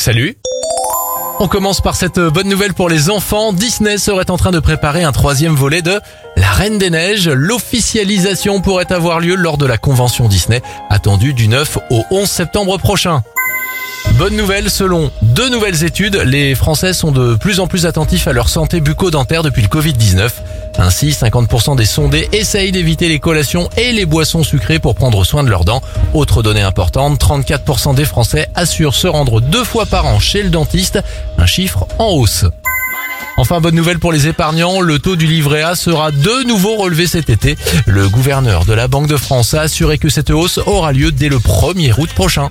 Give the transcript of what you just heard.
Salut on commence par cette bonne nouvelle pour les enfants. Disney serait en train de préparer un troisième volet de La Reine des Neiges. L'officialisation pourrait avoir lieu lors de la convention Disney, attendue du 9 au 11 septembre prochain. Bonne nouvelle, selon deux nouvelles études, les Français sont de plus en plus attentifs à leur santé bucco-dentaire depuis le Covid-19. Ainsi, 50% des sondés essayent d'éviter les collations et les boissons sucrées pour prendre soin de leurs dents. Autre donnée importante, 34% des Français assurent se rendre deux fois par an chez le dentiste, un chiffre en hausse. Enfin, bonne nouvelle pour les épargnants, le taux du livret A sera de nouveau relevé cet été. Le gouverneur de la Banque de France a assuré que cette hausse aura lieu dès le 1er août prochain.